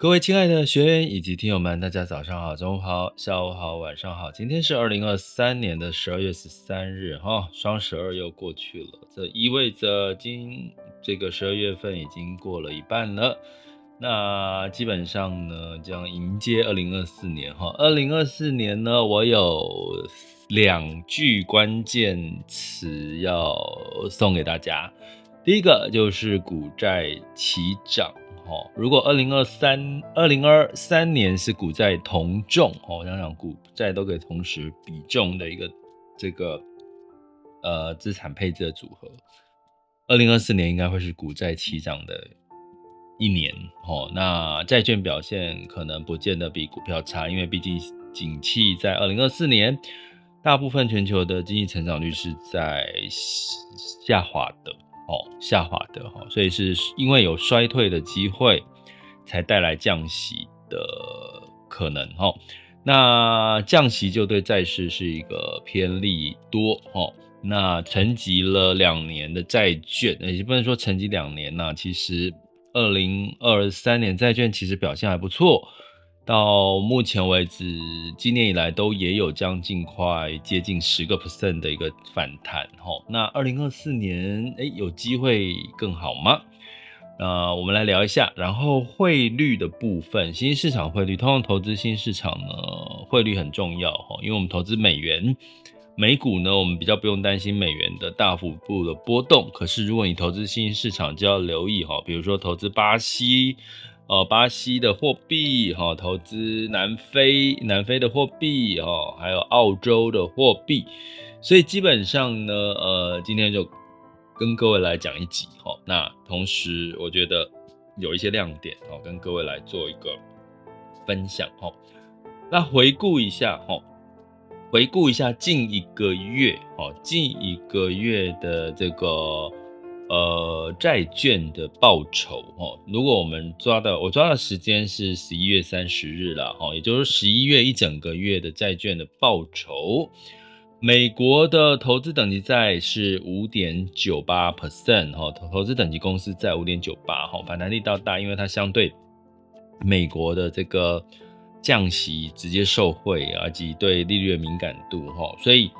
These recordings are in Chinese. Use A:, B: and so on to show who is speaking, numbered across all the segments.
A: 各位亲爱的学员以及听友们，大家早上好、中午好、下午好、晚上好。今天是二零二三年的十二月十三日，哈，双十二又过去了，这意味着今这个十二月份已经过了一半了。那基本上呢，将迎接二零二四年，哈，二零二四年呢，我有。两句关键词要送给大家，第一个就是股债齐涨，哦，如果二零二三二零二三年是股债同重，哦，想想股债都可以同时比重的一个这个呃资产配置的组合，二零二四年应该会是股债齐涨的一年，哦，那债券表现可能不见得比股票差，因为毕竟景气在二零二四年。大部分全球的经济成长率是在下滑的哦，下滑的哈，所以是因为有衰退的机会，才带来降息的可能哈。那降息就对债市是一个偏利多哦。那沉积了两年的债券，也不能说沉积两年呐，其实二零二三年债券其实表现还不错。到目前为止，今年以来都也有将近快接近十个 percent 的一个反弹，吼。那二零二四年，哎，有机会更好吗？那我们来聊一下。然后汇率的部分，新兴市场汇率，通常投资新兴市场呢，汇率很重要，哈，因为我们投资美元、美股呢，我们比较不用担心美元的大幅度的波动。可是如果你投资新兴市场，就要留意，哈，比如说投资巴西。哦，巴西的货币哈，投资南非南非的货币哈，还有澳洲的货币，所以基本上呢，呃，今天就跟各位来讲一集哈。那同时，我觉得有一些亮点哦，跟各位来做一个分享哈。那回顾一下哈，回顾一下近一个月哈，近一个月的这个。呃，债券的报酬哦，如果我们抓的，我抓的时间是十一月三十日了哈，也就是十一月一整个月的债券的报酬，美国的投资等级债是五点九八 percent 哈，投投资等级公司债五点九八哈，反弹力道大，因为它相对美国的这个降息直接受惠，以及对利率的敏感度哈，所以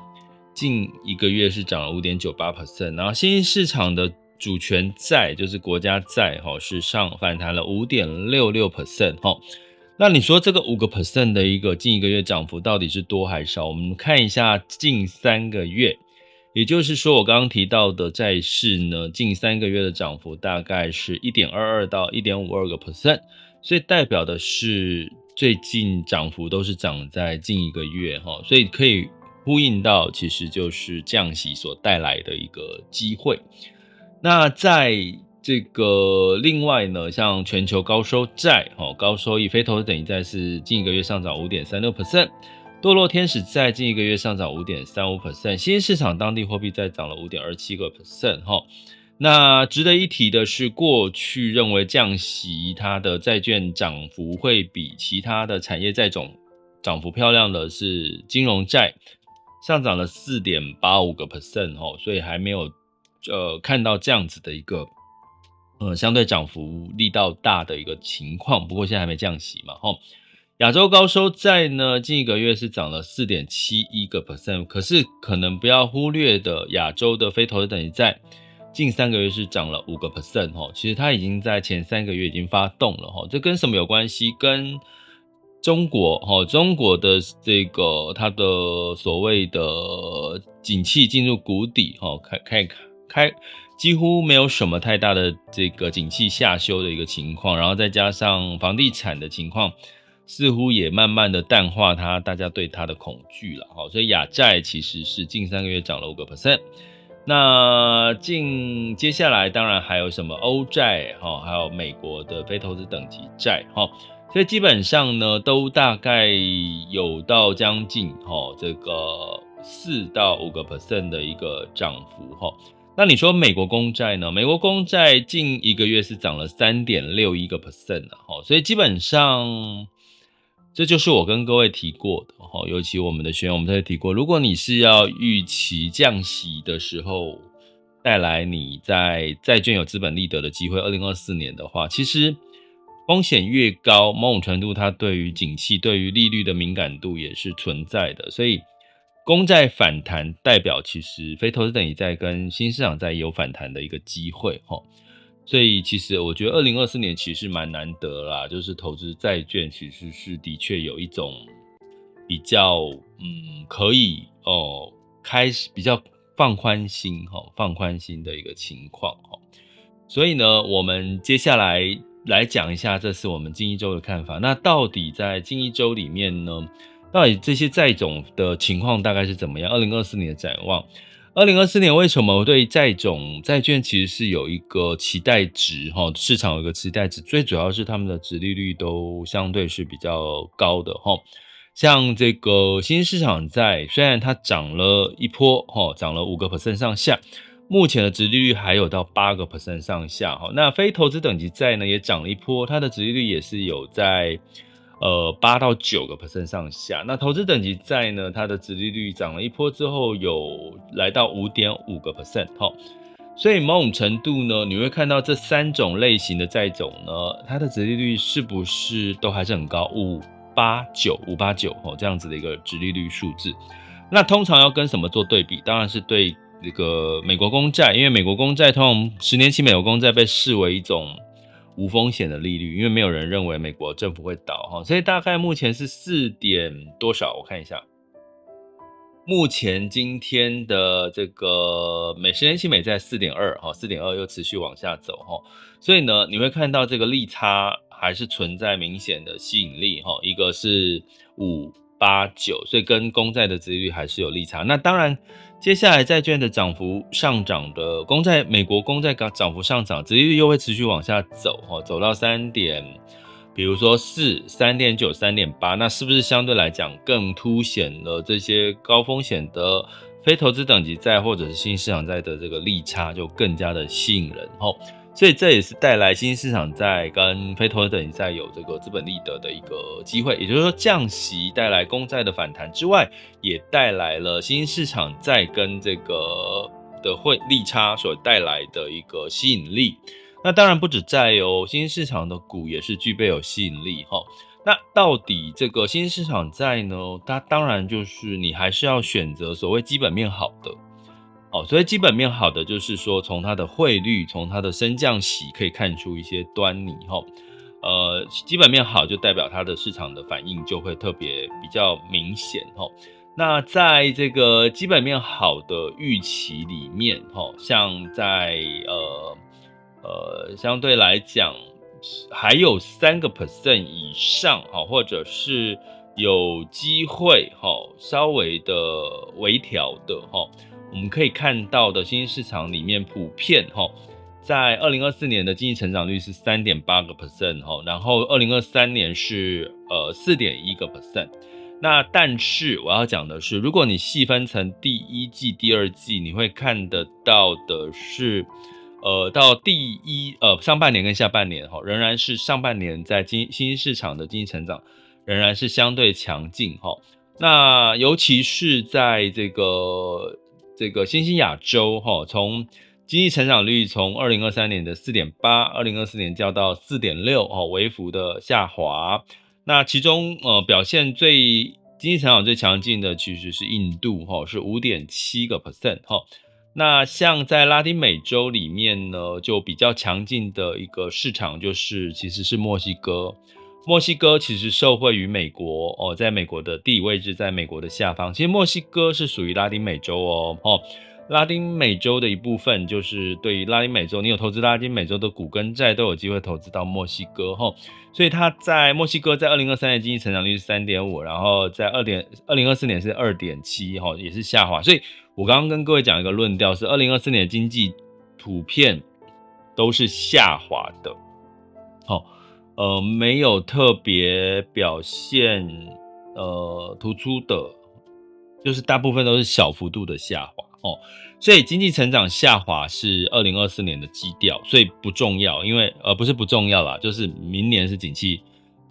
A: 近一个月是涨了五点九八 percent，然后新兴市场的。主权债就是国家债，哈，是上反弹了五点六六 percent，哈。那你说这个五个 percent 的一个近一个月涨幅到底是多还是少？我们看一下近三个月，也就是说我刚刚提到的债市呢，近三个月的涨幅大概是一点二二到一点五二个 percent，所以代表的是最近涨幅都是涨在近一个月，哈，所以可以呼应到其实就是降息所带来的一个机会。那在这个另外呢，像全球高收债，哦，高收益非投资等级债是近一个月上涨五点三六 percent，堕落天使债近一个月上涨五点三五 percent，新市场当地货币债涨了五点二七个 percent，哈。那值得一提的是，过去认为降息它的债券涨幅会比其他的产业债种涨幅漂亮的是金融债，上涨了四点八五个 percent，哈，所以还没有。呃，看到这样子的一个，呃，相对涨幅力道大的一个情况，不过现在还没降息嘛，吼。亚洲高收债呢，近一个月是涨了四点七一个 percent，可是可能不要忽略的亚洲的非投资等级债，近三个月是涨了五个 percent，吼。其实它已经在前三个月已经发动了，吼。这跟什么有关系？跟中国，吼，中国的这个它的所谓的景气进入谷底，吼，开开看。开几乎没有什么太大的这个景气下修的一个情况，然后再加上房地产的情况，似乎也慢慢的淡化它大家对它的恐惧了。好，所以亚债其实是近三个月涨了五个 percent，那近接下来当然还有什么欧债哈，还有美国的非投资等级债哈，所以基本上呢都大概有到将近哈这个四到五个 percent 的一个涨幅哈。那你说美国公债呢？美国公债近一个月是涨了三点六一个 percent 哈，所以基本上。这就是我跟各位提过的哈，尤其我们的学员，我们都会提过，如果你是要预期降息的时候带来你在债券有资本利得的机会，二零二四年的话，其实风险越高，某种程度它对于景气、对于利率的敏感度也是存在的，所以公债反弹代表其实非投资等级债跟新市场在有反弹的一个机会哈。所以其实我觉得二零二四年其实蛮难得啦，就是投资债券其实是的确有一种比较嗯可以哦开始比较放宽心哈放宽心的一个情况哈。所以呢，我们接下来来讲一下这是我们近一周的看法。那到底在近一周里面呢，到底这些债种的情况大概是怎么样？二零二四年的展望。二零二四年为什么我对债种债券其实是有一个期待值哈？市场有一个期待值，最主要是他们的殖利率都相对是比较高的哈。像这个新兴市场债，虽然它涨了一波哈，涨了五个 percent 上下，目前的殖利率还有到八个 percent 上下哈。那非投资等级债呢也涨了一波，它的殖利率也是有在。呃，八到九个 percent 上下。那投资等级债呢？它的殖利率涨了一波之后，有来到五点五个 percent 哈。所以某种程度呢，你会看到这三种类型的债种呢，它的殖利率是不是都还是很高？五八九五八九哦，这样子的一个殖利率数字。那通常要跟什么做对比？当然是对这个美国公债，因为美国公债通常十年期美国公债被视为一种。无风险的利率，因为没有人认为美国政府会倒哈，所以大概目前是四点多少？我看一下，目前今天的这个美十年期美债四点二哈，四点二又持续往下走哈，所以呢，你会看到这个利差还是存在明显的吸引力哈，一个是五八九，所以跟公债的殖利率还是有利差。那当然。接下来债券的涨幅上涨的公债，美国公债涨涨幅上涨，殖利率又会持续往下走，哈，走到三点，比如说四、三点九、三点八，那是不是相对来讲更凸显了这些高风险的非投资等级债或者是新市场债的这个利差就更加的吸引人，哈。所以这也是带来新兴市场债跟非投资等级债有这个资本利得的一个机会，也就是说降息带来公债的反弹之外，也带来了新兴市场债跟这个的汇利差所带来的一个吸引力。那当然不止债哦，新兴市场的股也是具备有吸引力哈。那到底这个新兴市场债呢？它当然就是你还是要选择所谓基本面好的。哦，所以基本面好的就是说，从它的汇率，从它的升降息可以看出一些端倪哈。呃，基本面好就代表它的市场的反应就会特别比较明显哈。那在这个基本面好的预期里面哈，像在呃呃相对来讲还有三个 percent 以上哈，或者是有机会哈稍微的微调的哈。我们可以看到的新兴市场里面，普遍哈，在二零二四年的经济成长率是三点八个 percent 哈，然后二零二三年是呃四点一个 percent。那但是我要讲的是，如果你细分成第一季、第二季，你会看得到的是，呃，到第一呃上半年跟下半年哈，仍然是上半年在经新兴市场的经济成长仍然是相对强劲哈。那尤其是在这个。这个新兴亚洲哈，从经济成长率从二零二三年的四点八，二零二四年降到四点六哈，微幅的下滑。那其中呃表现最经济成长最强劲的其实是印度哈，是五点七个 percent 哈。那像在拉丁美洲里面呢，就比较强劲的一个市场就是其实是墨西哥。墨西哥其实受惠于美国哦，在美国的地理位置，在美国的下方。其实墨西哥是属于拉丁美洲哦，哦，拉丁美洲的一部分，就是对于拉丁美洲，你有投资拉丁美洲的股跟债，都有机会投资到墨西哥哈。所以它在墨西哥在二零二三年经济成长率是三点五，然后在二点二零二四年是二点七哈，也是下滑。所以我刚刚跟各位讲一个论调是，二零二四年的经济普遍都是下滑的，好，呃，没有特别表现呃突出的，就是大部分都是小幅度的下滑。哦，所以经济成长下滑是二零二四年的基调，所以不重要，因为呃不是不重要啦，就是明年是景气，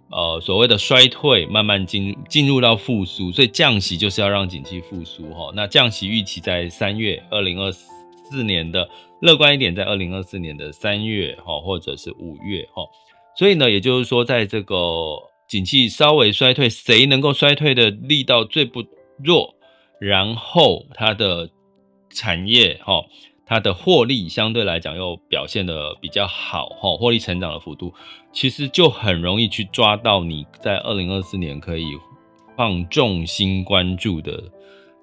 A: 呃所谓的衰退慢慢进进入到复苏，所以降息就是要让景气复苏哈。那降息预期在三月，二零二四年的乐观一点，在二零二四年的三月哈，或者是五月哈。所以呢，也就是说，在这个景气稍微衰退，谁能够衰退的力道最不弱，然后它的。产业哈，它的获利相对来讲又表现的比较好哈，获利成长的幅度其实就很容易去抓到你在二零二四年可以放重心关注的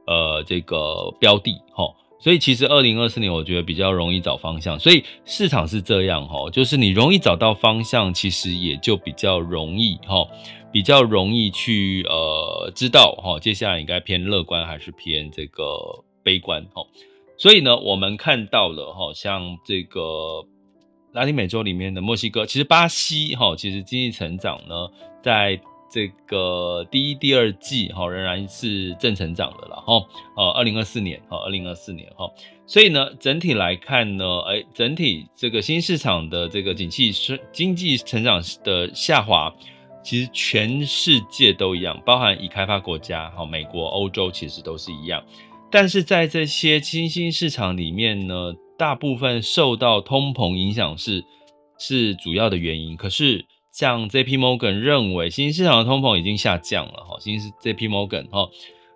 A: 呃这个标的哈，所以其实二零二四年我觉得比较容易找方向，所以市场是这样哈，就是你容易找到方向，其实也就比较容易哈，比较容易去呃知道哈，接下来应该偏乐观还是偏这个。悲观哈，所以呢，我们看到了哈，像这个拉丁美洲里面的墨西哥，其实巴西哈，其实经济成长呢，在这个第一、第二季哈，仍然是正成长的了哈。呃，二零二四年哈，二零二四年哈，所以呢，整体来看呢，哎，整体这个新市场的这个景气是经济成长的下滑，其实全世界都一样，包含已开发国家哈，美国、欧洲其实都是一样。但是在这些新兴市场里面呢，大部分受到通膨影响是是主要的原因。可是像 J.P. Morgan 认为，新兴市场的通膨已经下降了哈。新是 J.P. Morgan 哈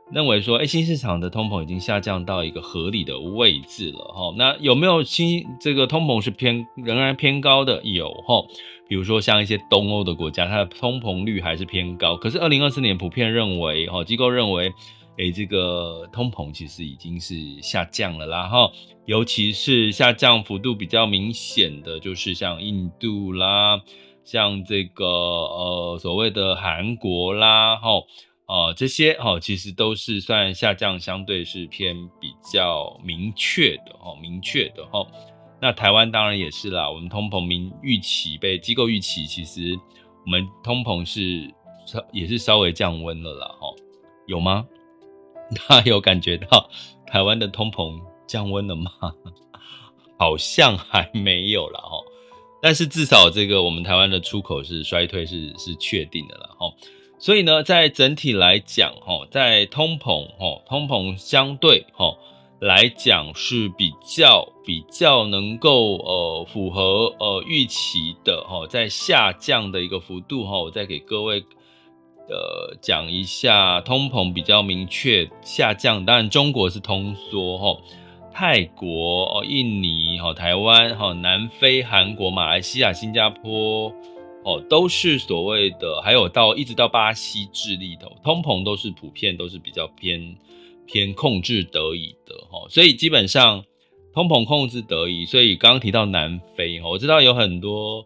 A: 认为说，哎，新市场的通膨已经下降到一个合理的位置了哈。那有没有新这个通膨是偏仍然偏高的？有哈。比如说像一些东欧的国家，它的通膨率还是偏高。可是二零二四年普遍认为哈，机构认为。诶，这个通膨其实已经是下降了啦，哈，尤其是下降幅度比较明显的，就是像印度啦，像这个呃所谓的韩国啦，哈，呃这些哈，其实都是算下降，相对是偏比较明确的，哈，明确的，哈。那台湾当然也是啦，我们通膨明预期被机构预期，其实我们通膨是稍也是稍微降温了啦，哈，有吗？他有感觉到台湾的通膨降温了吗？好像还没有啦齁。但是至少这个我们台湾的出口是衰退是是确定的了哈。所以呢，在整体来讲齁，在通膨齁，通膨相对齁来讲是比较比较能够呃符合呃预期的齁，在下降的一个幅度齁，我再给各位。呃，讲一下通膨比较明确下降，当然中国是通缩哈，泰国哦、印尼哈、台湾哈、南非、韩国、马来西亚、新加坡哦，都是所谓的，还有到一直到巴西、智利的通膨都是普遍都是比较偏偏控制得以的哈，所以基本上通膨控制得以，所以刚刚提到南非哈，我知道有很多。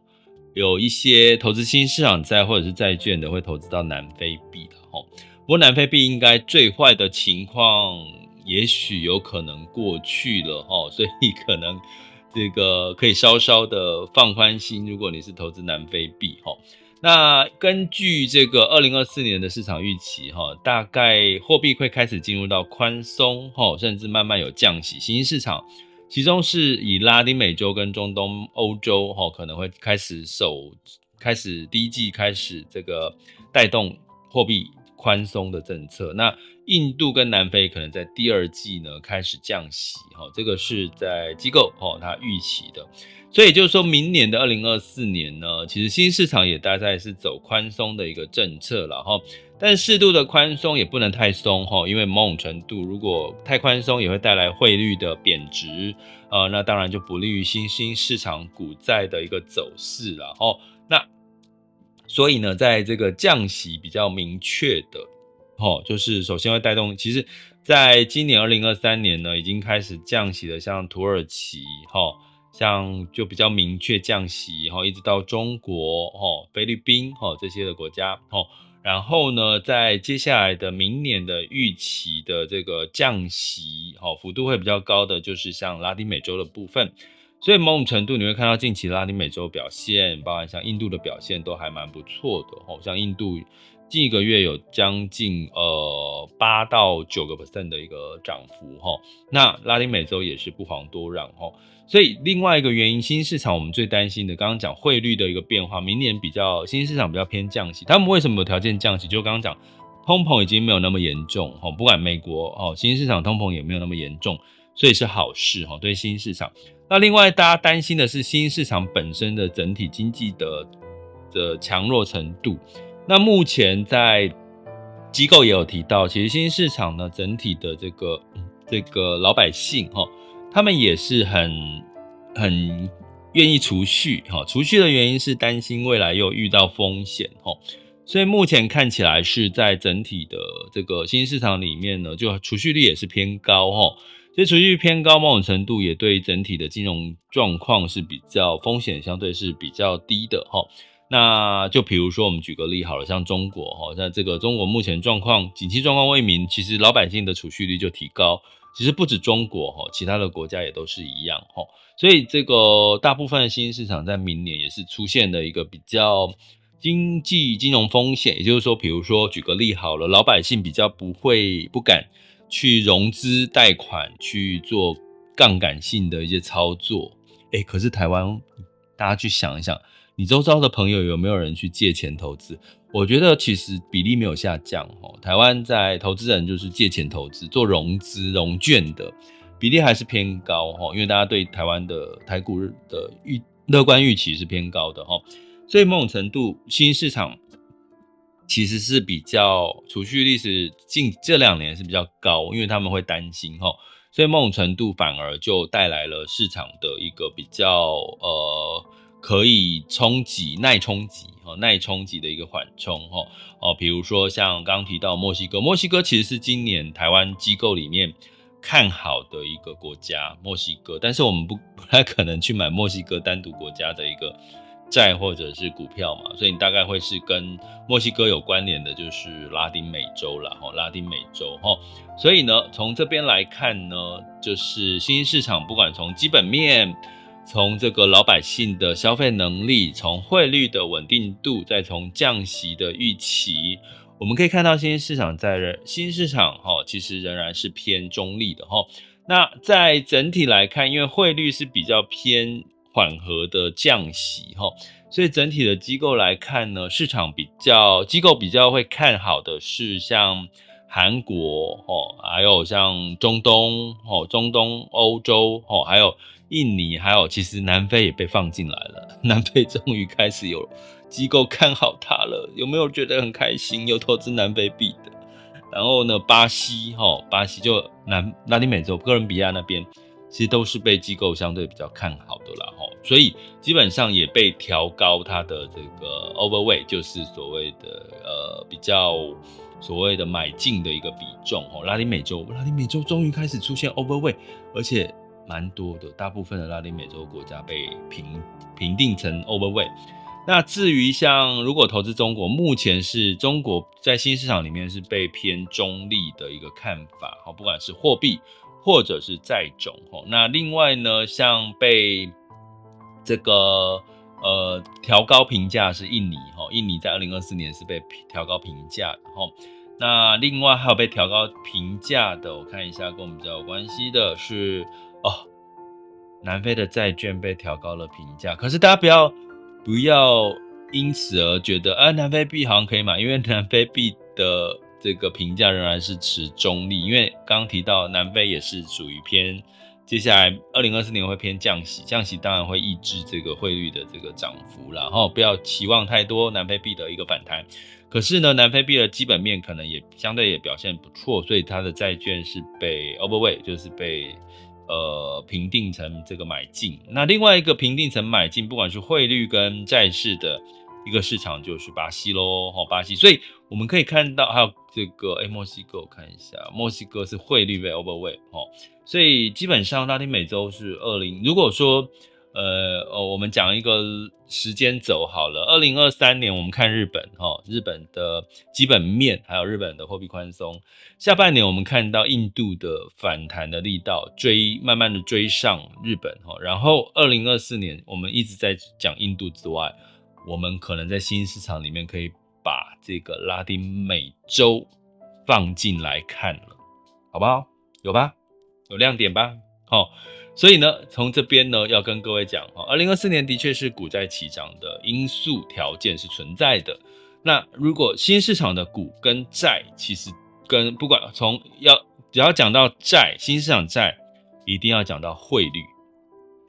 A: 有一些投资新市场债或者是债券的会投资到南非币的哈，不过南非币应该最坏的情况也许有可能过去了哈，所以可能这个可以稍稍的放宽心，如果你是投资南非币哈，那根据这个二零二四年的市场预期哈，大概货币会开始进入到宽松哈，甚至慢慢有降息，新兴市场。其中是以拉丁美洲跟中东欧洲哈，可能会开始首开始第一季开始这个带动货币宽松的政策。那印度跟南非可能在第二季呢开始降息哈，这个是在机构哦它预期的。所以就是说明年的二零二四年呢，其实新市场也大概是走宽松的一个政策了哈。但适度的宽松也不能太松哈，因为某种程度如果太宽松也会带来汇率的贬值，呃，那当然就不利于新兴市场股债的一个走势了哈。那所以呢，在这个降息比较明确的哦，就是首先会带动，其实在今年二零二三年呢，已经开始降息的，像土耳其，哈，像就比较明确降息，哈，一直到中国，哈，菲律宾，哈，这些的国家，哈，然后呢，在接下来的明年的预期的这个降息，哈，幅度会比较高的，就是像拉丁美洲的部分。所以某种程度你会看到近期拉丁美洲表现，包含像印度的表现都还蛮不错的哦。像印度近一个月有将近呃八到九个 percent 的一个涨幅哈。那拉丁美洲也是不遑多让哈。所以另外一个原因，新市场我们最担心的，刚刚讲汇率的一个变化，明年比较新市场比较偏降息。他们为什么有条件降息？就刚刚讲通膨已经没有那么严重哈，不管美国哦，新市场通膨也没有那么严重，所以是好事哈，对新市场。那另外，大家担心的是新兴市场本身的整体经济的的强弱程度。那目前在机构也有提到，其实新兴市场呢，整体的这个这个老百姓哈，他们也是很很愿意储蓄哈。储蓄的原因是担心未来又遇到风险哈，所以目前看起来是在整体的这个新兴市场里面呢，就储蓄率也是偏高哈。所以储蓄偏高，某种程度也对整体的金融状况是比较风险相对是比较低的哈。那就比如说我们举个例好了，像中国哈，在这个中国目前状况，景气状况未明，其实老百姓的储蓄率就提高。其实不止中国哈，其他的国家也都是一样哈。所以这个大部分的新兴市场在明年也是出现了一个比较经济金融风险，也就是说，比如说举个例好了，老百姓比较不会不敢。去融资贷款去做杠杆性的一些操作，哎，可是台湾，大家去想一想，你周遭的朋友有没有人去借钱投资？我觉得其实比例没有下降哦。台湾在投资人就是借钱投资做融资融券的比例还是偏高哈，因为大家对台湾的台股的预乐观预期是偏高的哈，所以某种程度新市场。其实是比较储蓄率是近这两年是比较高，因为他们会担心哈，所以某种程度反而就带来了市场的一个比较呃可以冲击耐冲击哈耐冲击的一个缓冲哈哦，比如说像刚刚提到墨西哥，墨西哥其实是今年台湾机构里面看好的一个国家，墨西哥，但是我们不不太可能去买墨西哥单独国家的一个。债或者是股票嘛，所以你大概会是跟墨西哥有关联的，就是拉丁美洲啦，哈，拉丁美洲哈，所以呢，从这边来看呢，就是新兴市场，不管从基本面，从这个老百姓的消费能力，从汇率的稳定度，再从降息的预期，我们可以看到新兴市场在新兴市场哈，其实仍然是偏中立的哈。那在整体来看，因为汇率是比较偏。缓和的降息哈，所以整体的机构来看呢，市场比较机构比较会看好的是像韩国哦，还有像中东哦，中东欧洲哦，还有印尼，还有其实南非也被放进来了，南非终于开始有机构看好它了，有没有觉得很开心？有投资南非币的，然后呢，巴西哈，巴西就南拉丁美洲哥伦比亚那边。其实都是被机构相对比较看好的啦，吼，所以基本上也被调高它的这个 overweight，就是所谓的呃比较所谓的买进的一个比重，吼，拉丁美洲，拉丁美洲终于开始出现 overweight，而且蛮多的，大部分的拉丁美洲国家被评评定成 overweight。那至于像如果投资中国，目前是中国在新市场里面是被偏中立的一个看法，好，不管是货币。或者是债种吼，那另外呢，像被这个呃调高评价是印尼吼，印尼在二零二四年是被调高评价的吼。那另外还有被调高评价的，我看一下跟我们比较有关系的是哦，南非的债券被调高了评价，可是大家不要不要因此而觉得啊，南非币好像可以买，因为南非币的。这个评价仍然是持中立，因为刚刚提到南非也是属于偏，接下来二零二四年会偏降息，降息当然会抑制这个汇率的这个涨幅，然后不要期望太多南非币的一个反弹。可是呢，南非币的基本面可能也相对也表现不错，所以它的债券是被 overweight，就是被呃评定成这个买进。那另外一个评定成买进，不管是汇率跟债市的。一个市场就是巴西喽，哈，巴西，所以我们可以看到还有这个哎，墨西哥我看一下，墨西哥是汇率被 overweight 哦，所以基本上拉丁美洲是二零，如果说。呃哦，我们讲一个时间轴好了。二零二三年，我们看日本哈，日本的基本面，还有日本的货币宽松。下半年，我们看到印度的反弹的力道，追慢慢的追上日本哈。然后二零二四年，我们一直在讲印度之外，我们可能在新市场里面可以把这个拉丁美洲放进来看了，好不好？有吧？有亮点吧？好。所以呢，从这边呢，要跟各位讲哈，二零二四年的确是股债齐涨的因素条件是存在的。那如果新市场的股跟债，其实跟不管从要只要讲到债，新市场债一定要讲到汇率，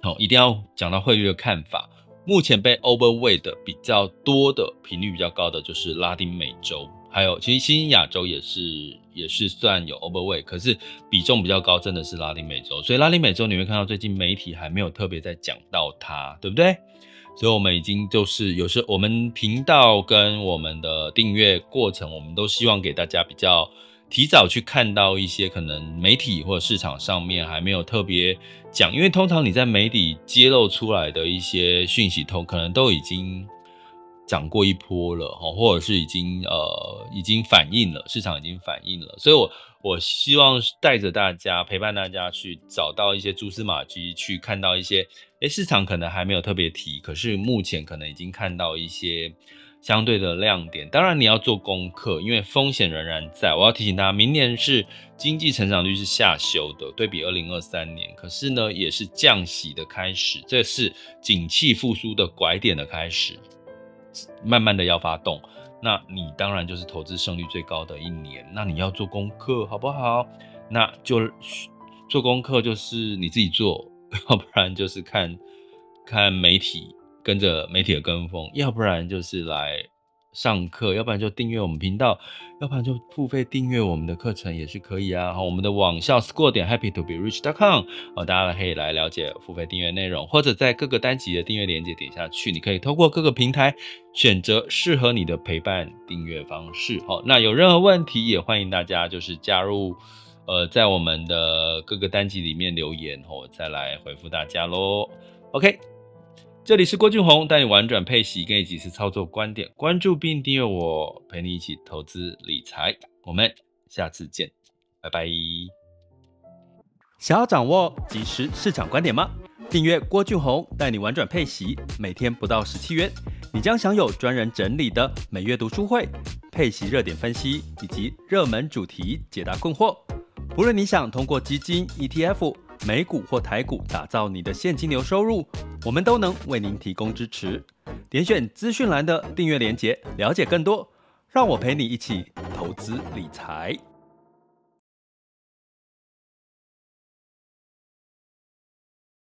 A: 好，一定要讲到汇率的看法。目前被 overweight 的比较多的频率比较高的就是拉丁美洲。还有，其实新亚洲也是也是算有 overweight，可是比重比较高，真的是拉丁美洲。所以拉丁美洲你会看到最近媒体还没有特别在讲到它，对不对？所以我们已经就是有时我们频道跟我们的订阅过程，我们都希望给大家比较提早去看到一些可能媒体或者市场上面还没有特别讲，因为通常你在媒体揭露出来的一些讯息，通可能都已经。涨过一波了哈，或者是已经呃已经反映了，市场已经反映了，所以我我希望带着大家陪伴大家去找到一些蛛丝马迹，去看到一些诶、市场可能还没有特别提，可是目前可能已经看到一些相对的亮点。当然你要做功课，因为风险仍然在。我要提醒大家，明年是经济成长率是下修的，对比二零二三年，可是呢也是降息的开始，这是景气复苏的拐点的开始。慢慢的要发动，那你当然就是投资胜率最高的一年。那你要做功课，好不好？那就做功课，就是你自己做，要不然就是看看媒体，跟着媒体的跟风，要不然就是来。上课，要不然就订阅我们频道，要不然就付费订阅我们的课程也是可以啊。好，我们的网校 score 点 HappyToBeRich.com 哦，大家可以来了解付费订阅内容，或者在各个单集的订阅链接点下去，你可以透过各个平台选择适合你的陪伴订阅方式。好，那有任何问题也欢迎大家就是加入，呃，在我们的各个单集里面留言，我再来回复大家喽。OK。这里是郭俊宏，带你玩转配息，跟你及时操作观点，关注并订阅我，陪你一起投资理财。我们下次见，拜拜。想要掌握即时市场观点吗？订阅郭俊宏，带你玩转配息，每天不到十七元，你将享有专人整理的每月读书会、配息热点分析以及热门主题解答困惑。不论你想通过基金、ETF。美股或台股，打造你的现金流收入，我们都能为您提供支持。点选资讯栏的订阅连结，了解更多。让我陪你一起投资理财。